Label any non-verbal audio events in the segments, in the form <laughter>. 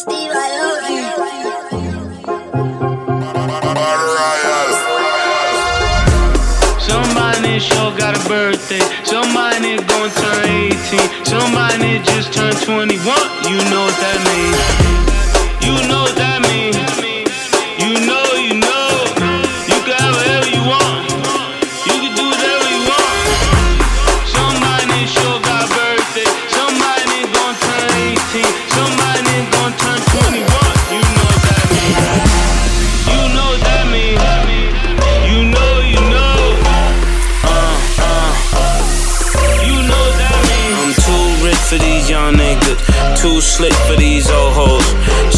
Steve, I love you. Somebody sure got a birthday. Somebody gonna turn 18. Somebody just turned 21. You know what that means. You know these old hoes.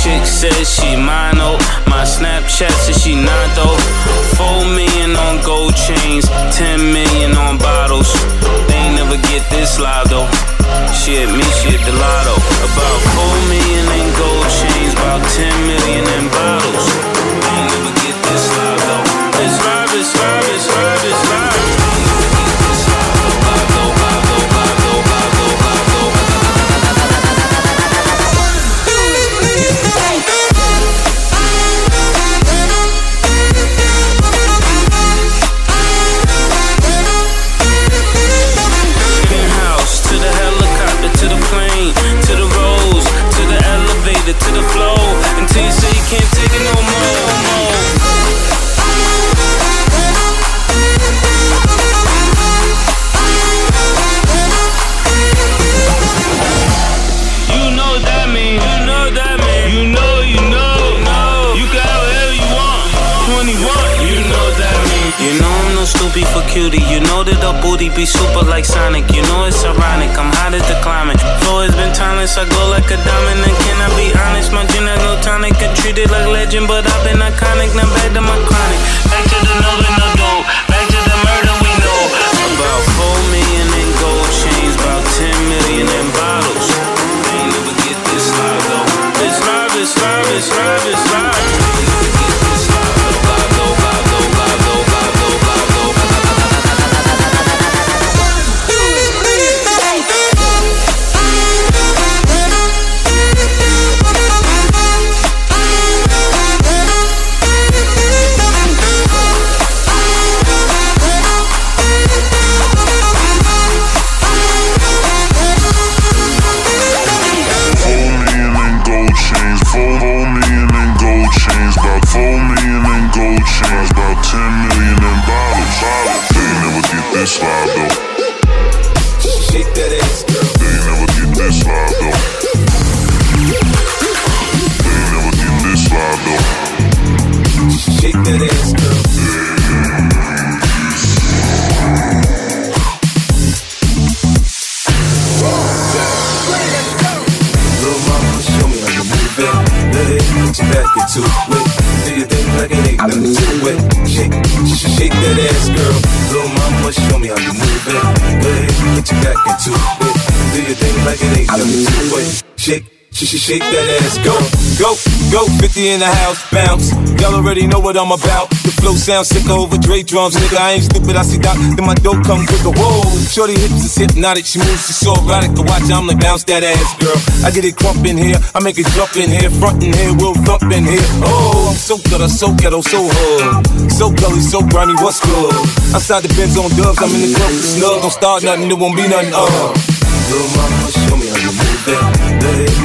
Chick says she mine, oh. My Snapchat says she not though. Four million on gold chains, ten million on bottles. They ain't never get this live though. Me, she hit the lotto. About four million live though. Shake that ass, girl. They ain't never get this live though. They ain't never get this live though. Shake that ass, girl. You back into it. Do your thing like ain't nothing to it. Shake, sh- shake that ass, girl. Little mama, show me how you move it. Let it put your back into it. Do your thing like it ain't nothing to it. Shake. Sh- sh- shake that ass, go, go, go, 50 in the house, bounce. Y'all already know what I'm about. The flow sounds sick over Dre drums, nigga. I ain't stupid, I see Doc, then my dope come quicker. Whoa, shorty hips is hypnotic, she moves, she's so erotic. To watch, I'm like bounce that ass, girl. I get it crump in here, I make it jump in here, front in here, we'll thump in here. Oh, I'm so good, I'm so ghetto, so hood, so gully, so grimy. What's good? Outside the Benz on dubs, I'm in the club with snug. Don't start nothing, there won't be nothing. Uh. Mama,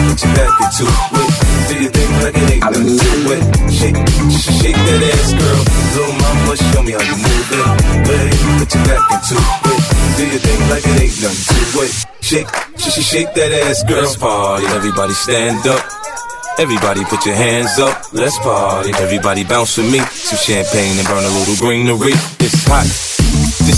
Put your back into it. Do your thing like it ain't nothing to it. Shake, sh- shake that ass, girl. Little mama, show me how you move it. Let it put your back into it. Do your thing like it ain't nothing to it. Shake, sh- sh- shake that ass, girl. Let's party, everybody stand up. Everybody put your hands up, let's party. Everybody bounce with me. Some champagne and burn a little greenery. It's hot.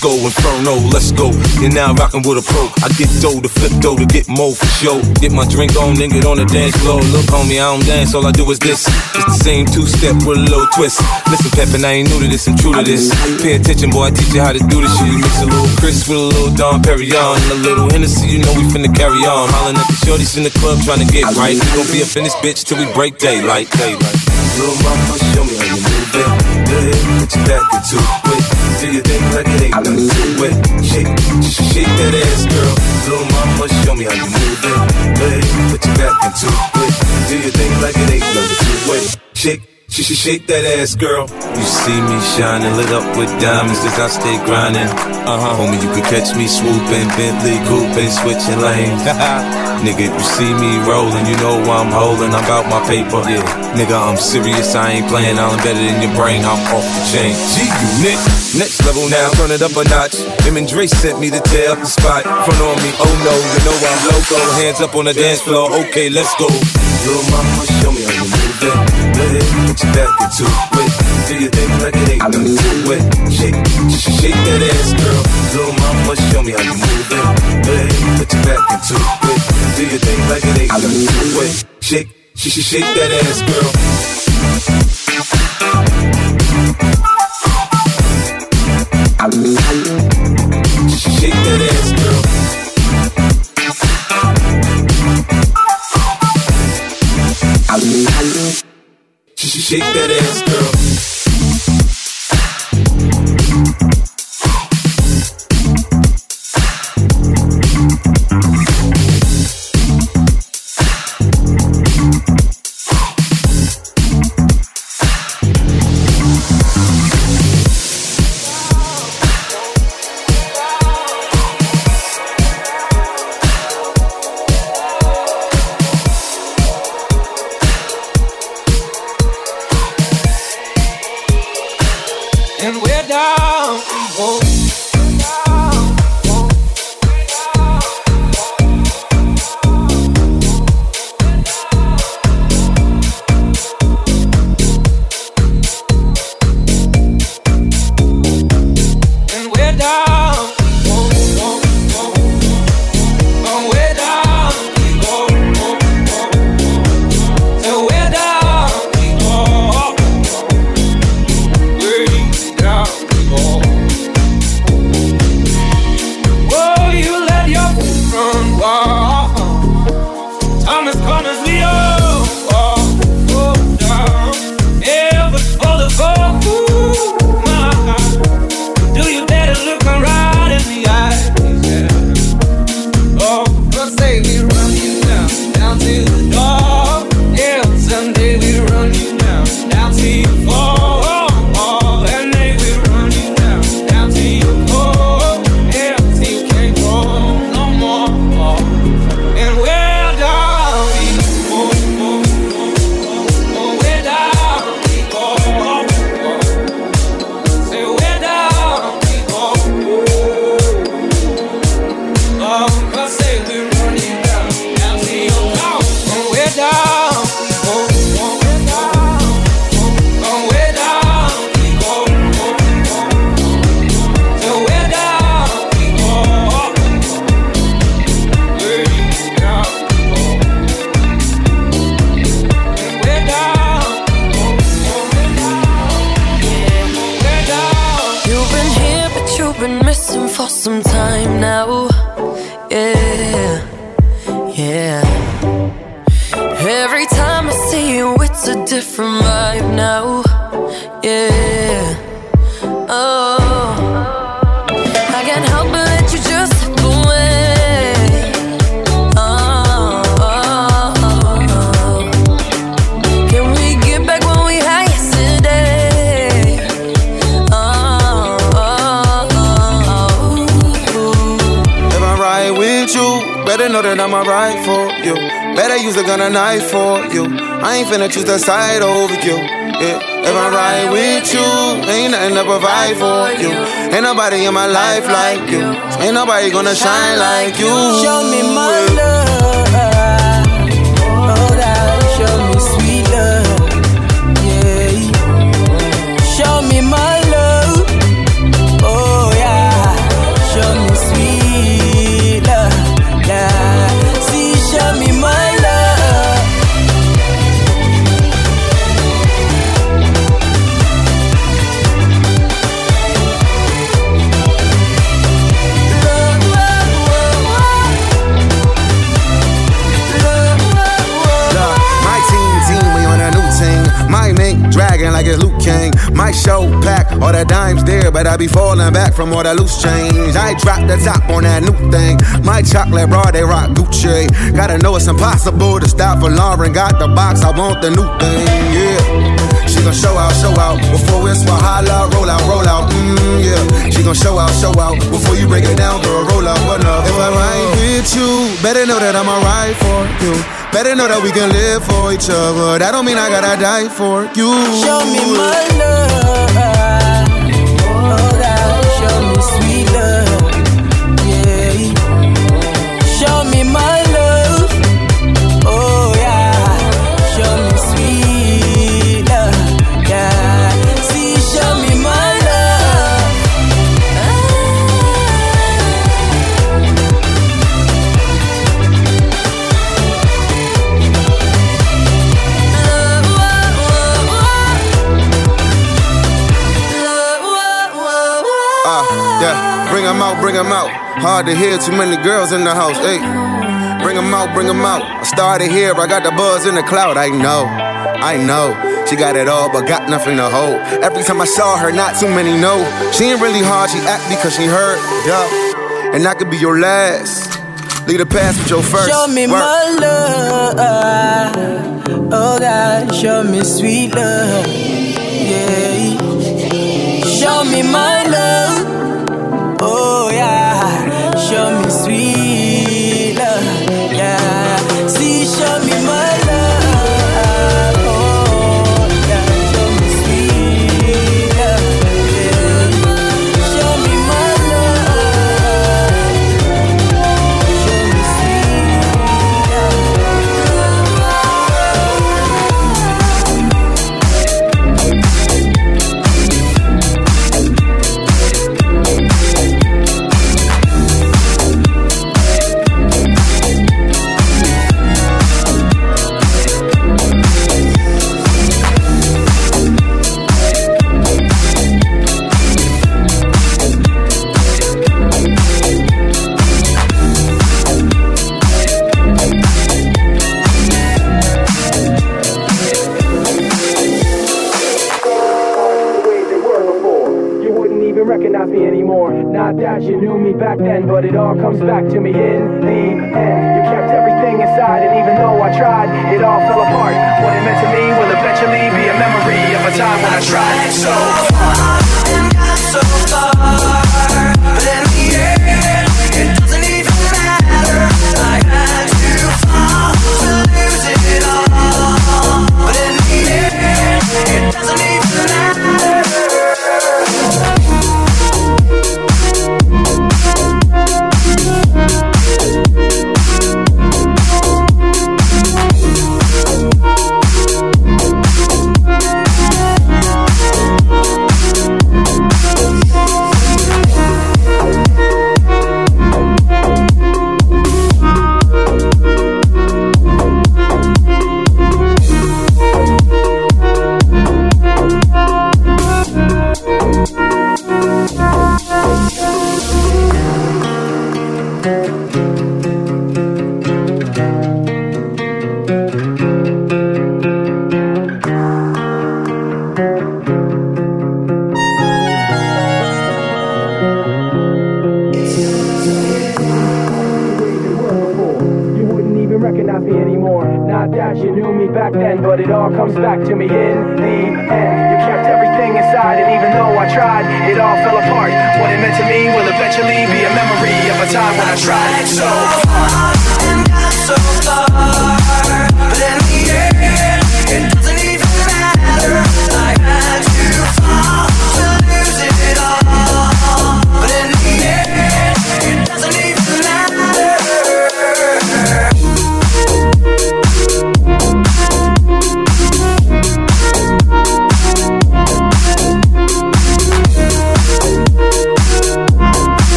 Disco Inferno, let's go. You're now rocking with a pro. I get dough to flip dough to get more for show. Get my drink on, then get on the dance floor. Look, homie, I don't dance, all I do is this. It's the same two step with a little twist. Listen, Peppin, I ain't new to this, I'm true to this. Pay attention, boy, I teach you how to do this shit. Mix a little Cris with a little Dom Perignon. And a little Hennessy, you know we finna carry on. Hollin' at the shorties in the club trying to get right. We gon' be in this bitch till we break daylight. daylight. Little mama, show me how you move it. Good, put your back into it do your thing like it ain't gonna do it. Shake, shake that ass, girl. Little mama, show me how you move it. babe. put your back into it. Do your thing like it ain't gonna do it. Shake she should shake that ass, girl. You see me shining, lit up with diamonds as I stay grinding. Uh huh. Homie, you could catch me swooping, Bentley coupé, switching lanes. <laughs> Nigga, if you see me rolling, you know why I'm holding. I'm about my paper. Yeah. Nigga, I'm serious, I ain't playing. I'm embedded in your brain, I'm off the chain. G unit. Next level now, turn it up a notch. Him and Dre sent me to tear up the spot. Front on me, oh no, you know I'm loco. Hands up on the dance floor, okay, let's go. Little mama, show me how you move it. Put your back into it. Do your thing like it ain't nothing to it. Shake, sh- shake that ass, girl. Little mama, show me how you move it. Ahead, put your back into it. Do your thing like it ain't nothing to it. Shake, sh- sh- shake that ass, girl. Shake that ass, girl. Know that I'ma ride for you. Better use a gun and knife for you. I ain't finna choose the side over you. Yeah. If I ride with you, ain't nothing to provide for you. Ain't nobody in my life like you. Ain't nobody gonna shine like you. Show me my love. All the dimes there, but I be falling back from all the loose change. I drop the top on that new thing. My chocolate bra, they rock Gucci. Gotta know it's impossible to stop for Lauren. Got the box, I want the new thing, yeah. She gon' show out, show out before it's holla, roll out, roll out, mm, yeah. She gon' show out, show out before you break it down, girl, roll out, what up? If I ride with you, better know that I'ma ride for you. Better know that we can live for each other. That don't mean I gotta die for you. Show me my Hard to hear, too many girls in the house. Hey, bring 'em out, bring 'em out. I started here, I got the buzz in the cloud. I know, I know. She got it all, but got nothing to hold. Every time I saw her, not too many know. She ain't really hard, she act because she hurt. Yeah, and I could be your last. Lead the past with your first. Show me Work. my love. Oh God, show me sweet love. Yeah. Show me my love. Back then, but it all comes back to me in the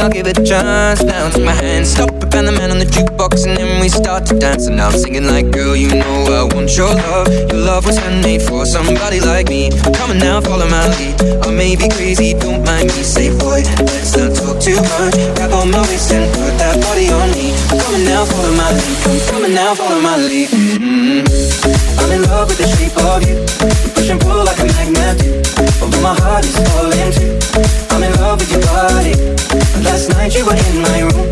I'll give it a chance. Now take my hand, stop it, and the man on the jukebox, and then we start to dance. And I'm singing like, girl, you know I want your love. Your love was handmade for somebody like me. Come on now, follow my lead. I may be crazy, don't mind me. Say, boy, let's not talk too much. Grab on my waist and put that body on me. Come on now, follow my lead. Come on now, follow my lead. Mm-hmm. I'm in love with the shape of you. We push and pull like a magnet. My heart is falling. I'm in love with your body. Last night you were in my room.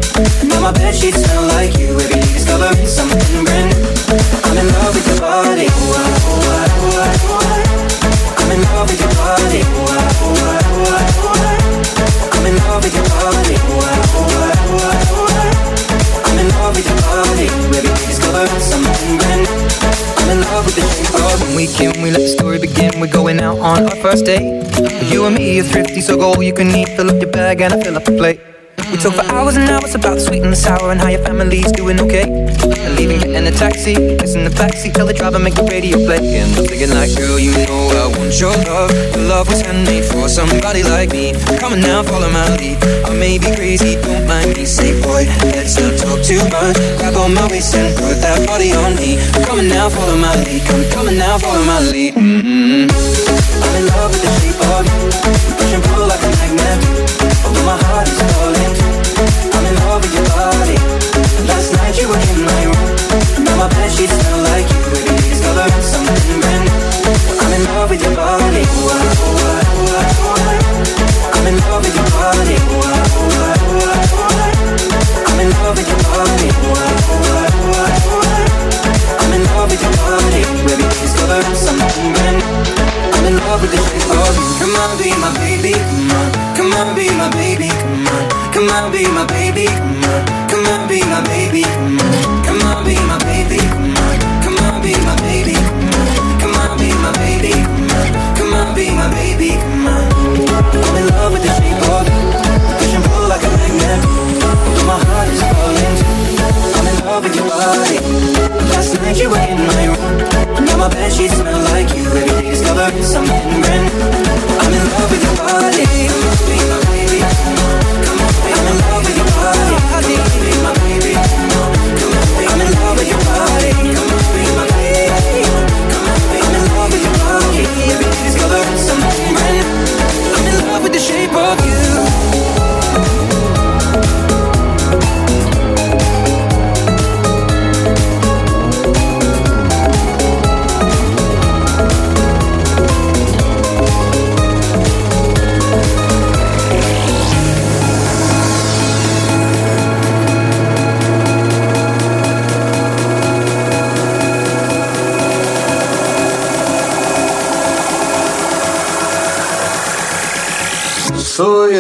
Now my smell like you. Every day discovering something brand new. I'm in love with your body. I'm in love with your body. I'm in love with your body. Ooh, ah, ooh, ah, ooh, ah, love with your body. Every day discovering something brand new. I'm in love with the shape of When we can, we let the story begin We're going out on our first date You and me are thrifty, so go all you can eat Fill up your bag and I fill up the plate talk for hours and hours about the sweet and the sour and how your family's doing okay. And leaving, getting a taxi, kissing the backseat, tell the driver make the radio play. And I'm thinking like, girl, you know I want your love. Your love was handmade for somebody like me. Come on now, follow my lead. I may be crazy, don't mind me. Say, boy, let's not talk too much. Grab on my waist and put that body on me. Come on now, follow my lead. Come, come on now, follow my lead. Mm-hmm. I'm in love with the shape of you. Push and pull like a magnet. Although my heart is falling. I'm in love with your body. Last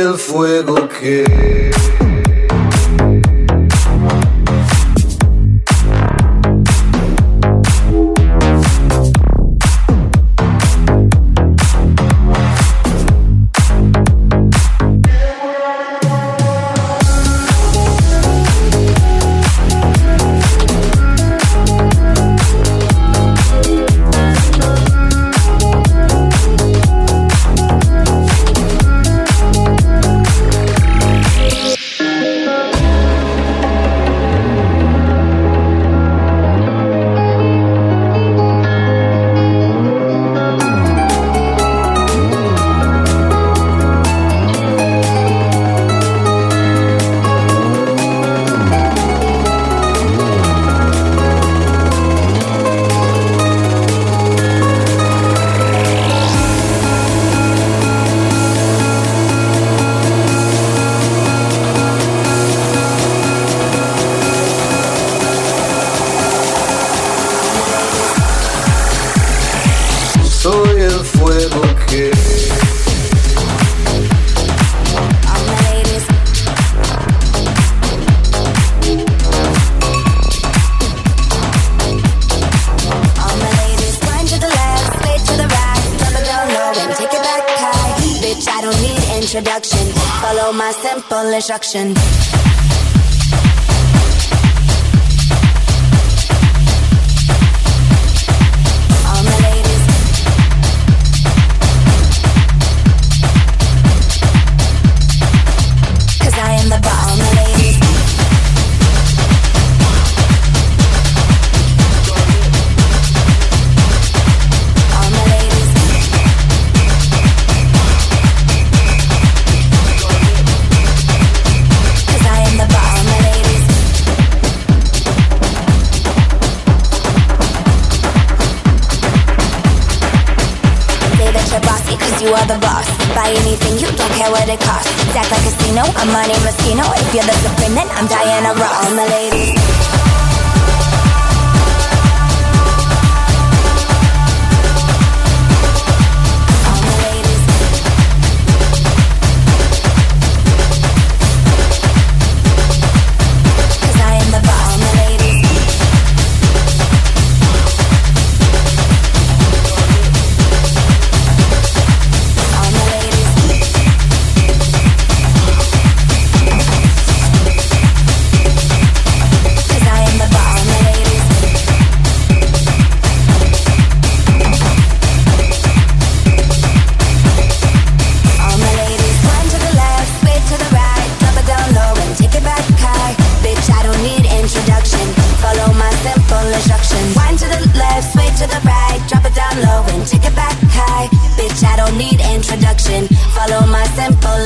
el fuego que introduction. Follow my simple instruction. are the boss. Buy anything, you don't care what it costs. Act like a casino, I'm Money Moschino. If you're the supreme, then I'm Diana Ross. All my ladies.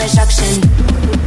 injection.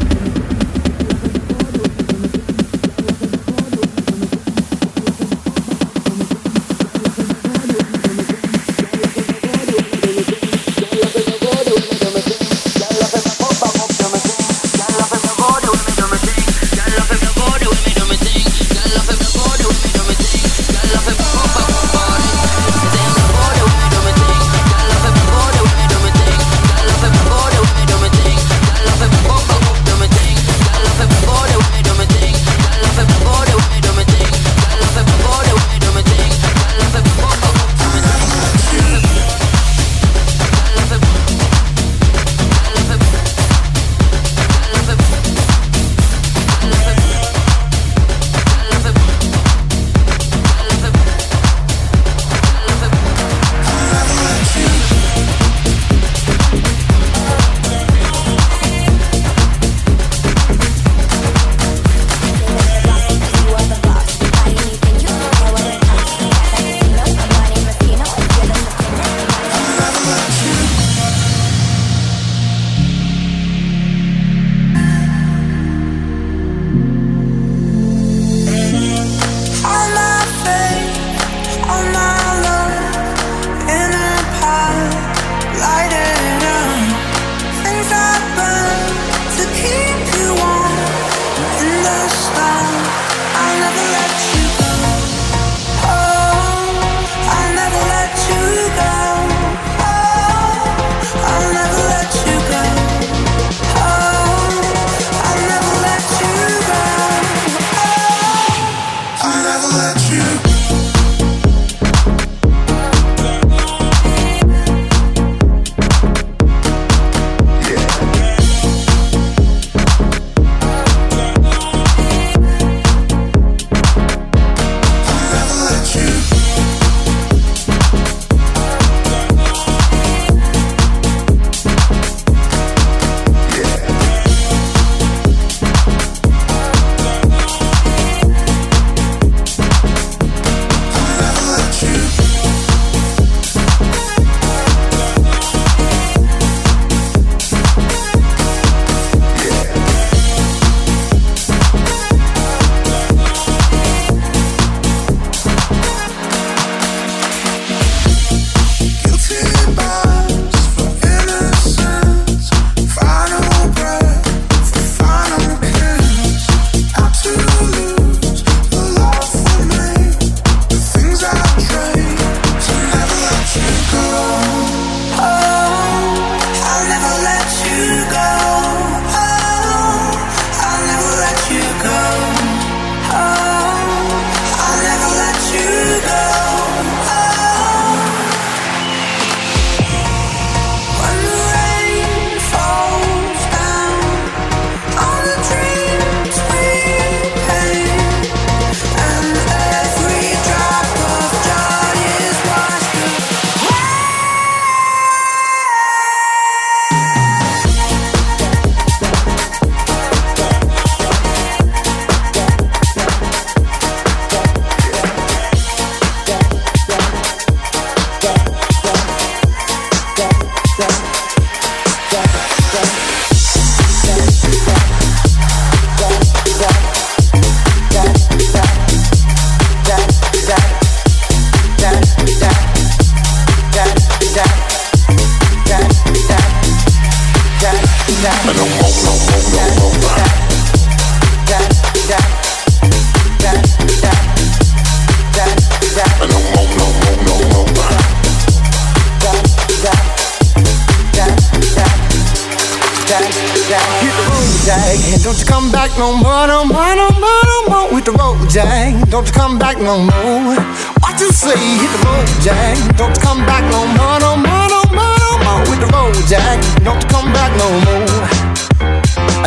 Don't you come back no more, no more, no more, no more with the road jack. Don't you come back no more. What you say? Hit the road jack. Don't you come back no more, no more, no more, no more with the road jack. Don't you come back no more.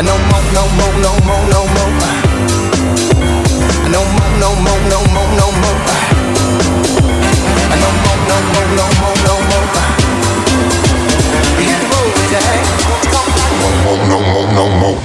No more, no more, no more, no more. No more, no more, no more, no more. No more, no more, no more, no more. Hit the road jack. Don't you come back no more, no more, no more.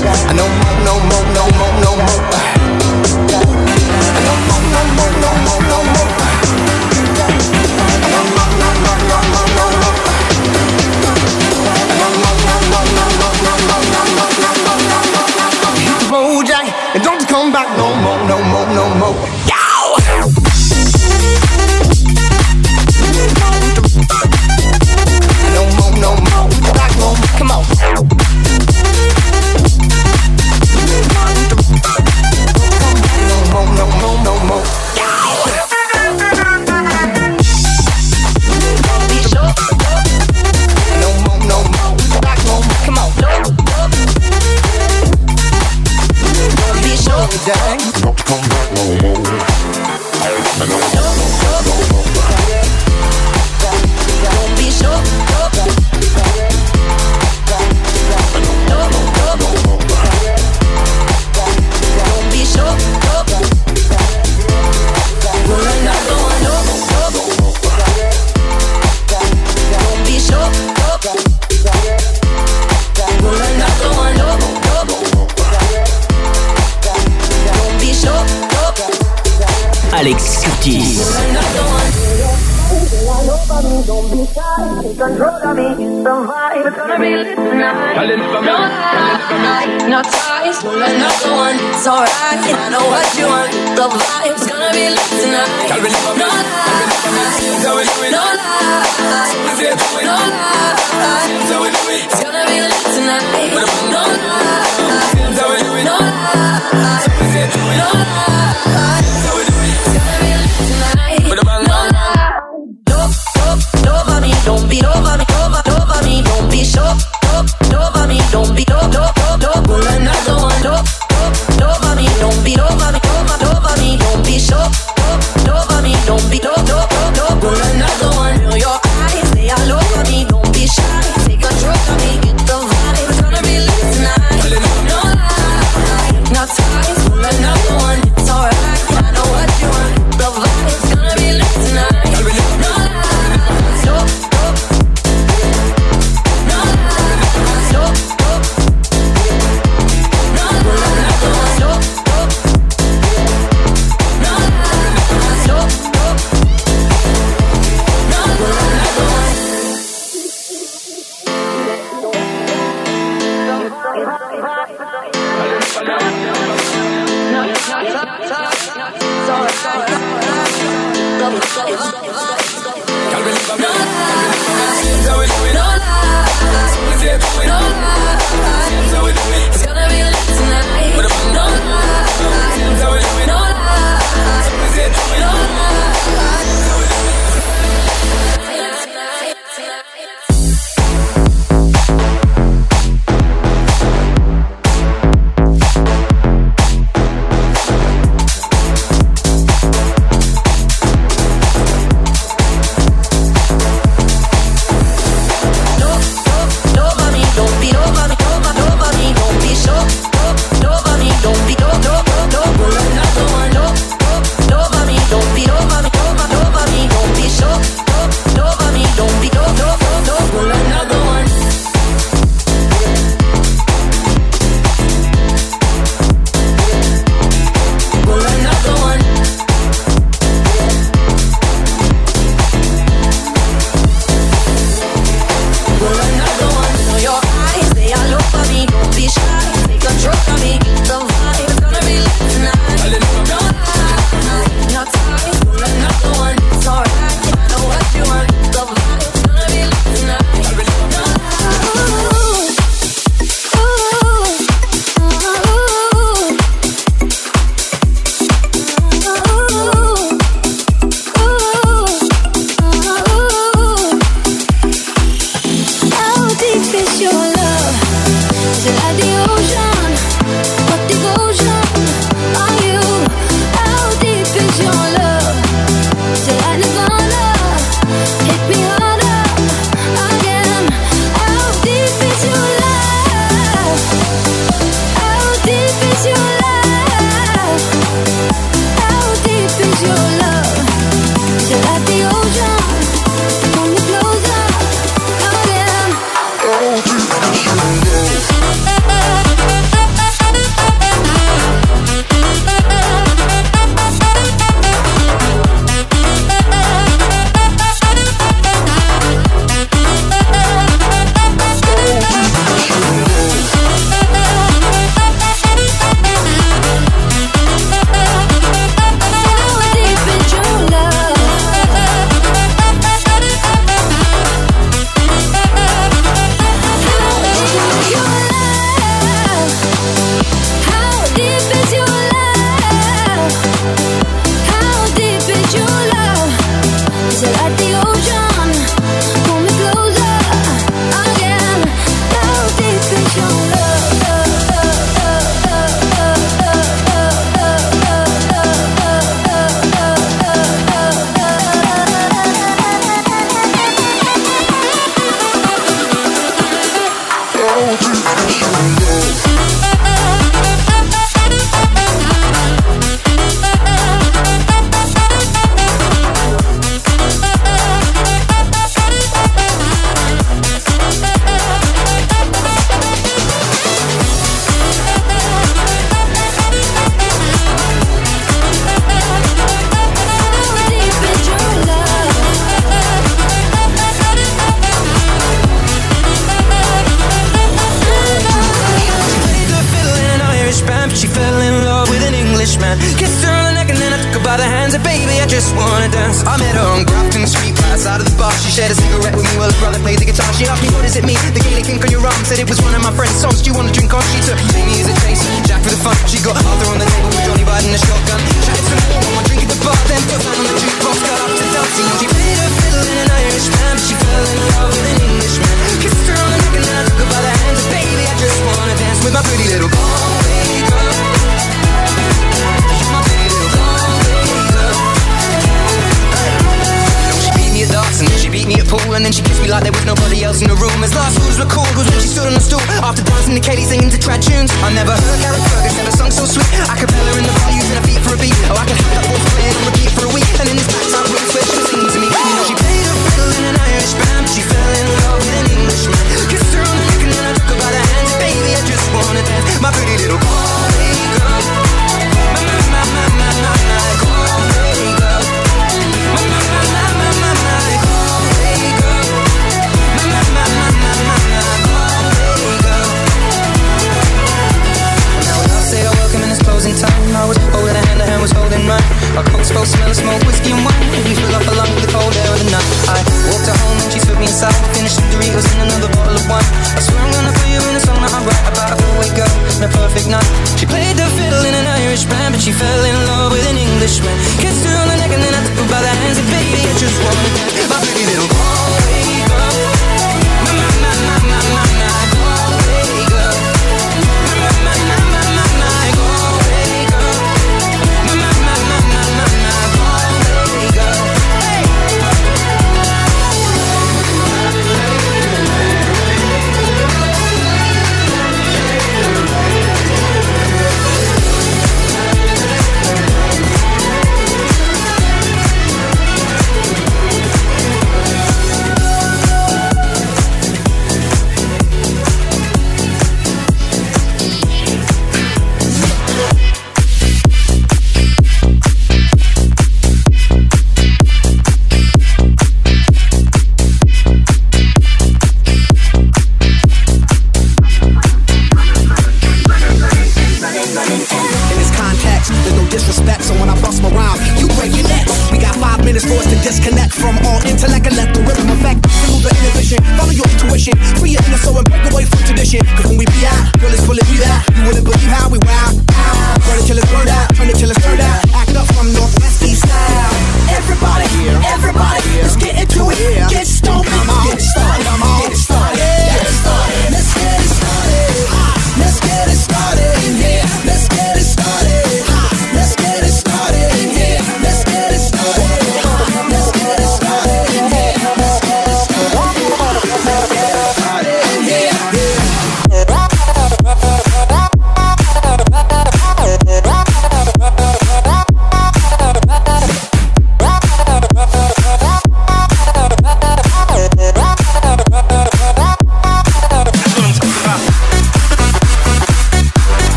No more, no more, no more, no more. No more, no more, no more, no more. No more, no more, no more, no more. No more, no more, no more, no more, no more, no more, Jack, and don't come back no more, no more, no more. Know what you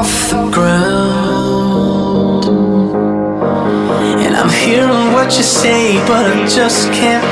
off the ground. And I'm hearing what you say, but I just can't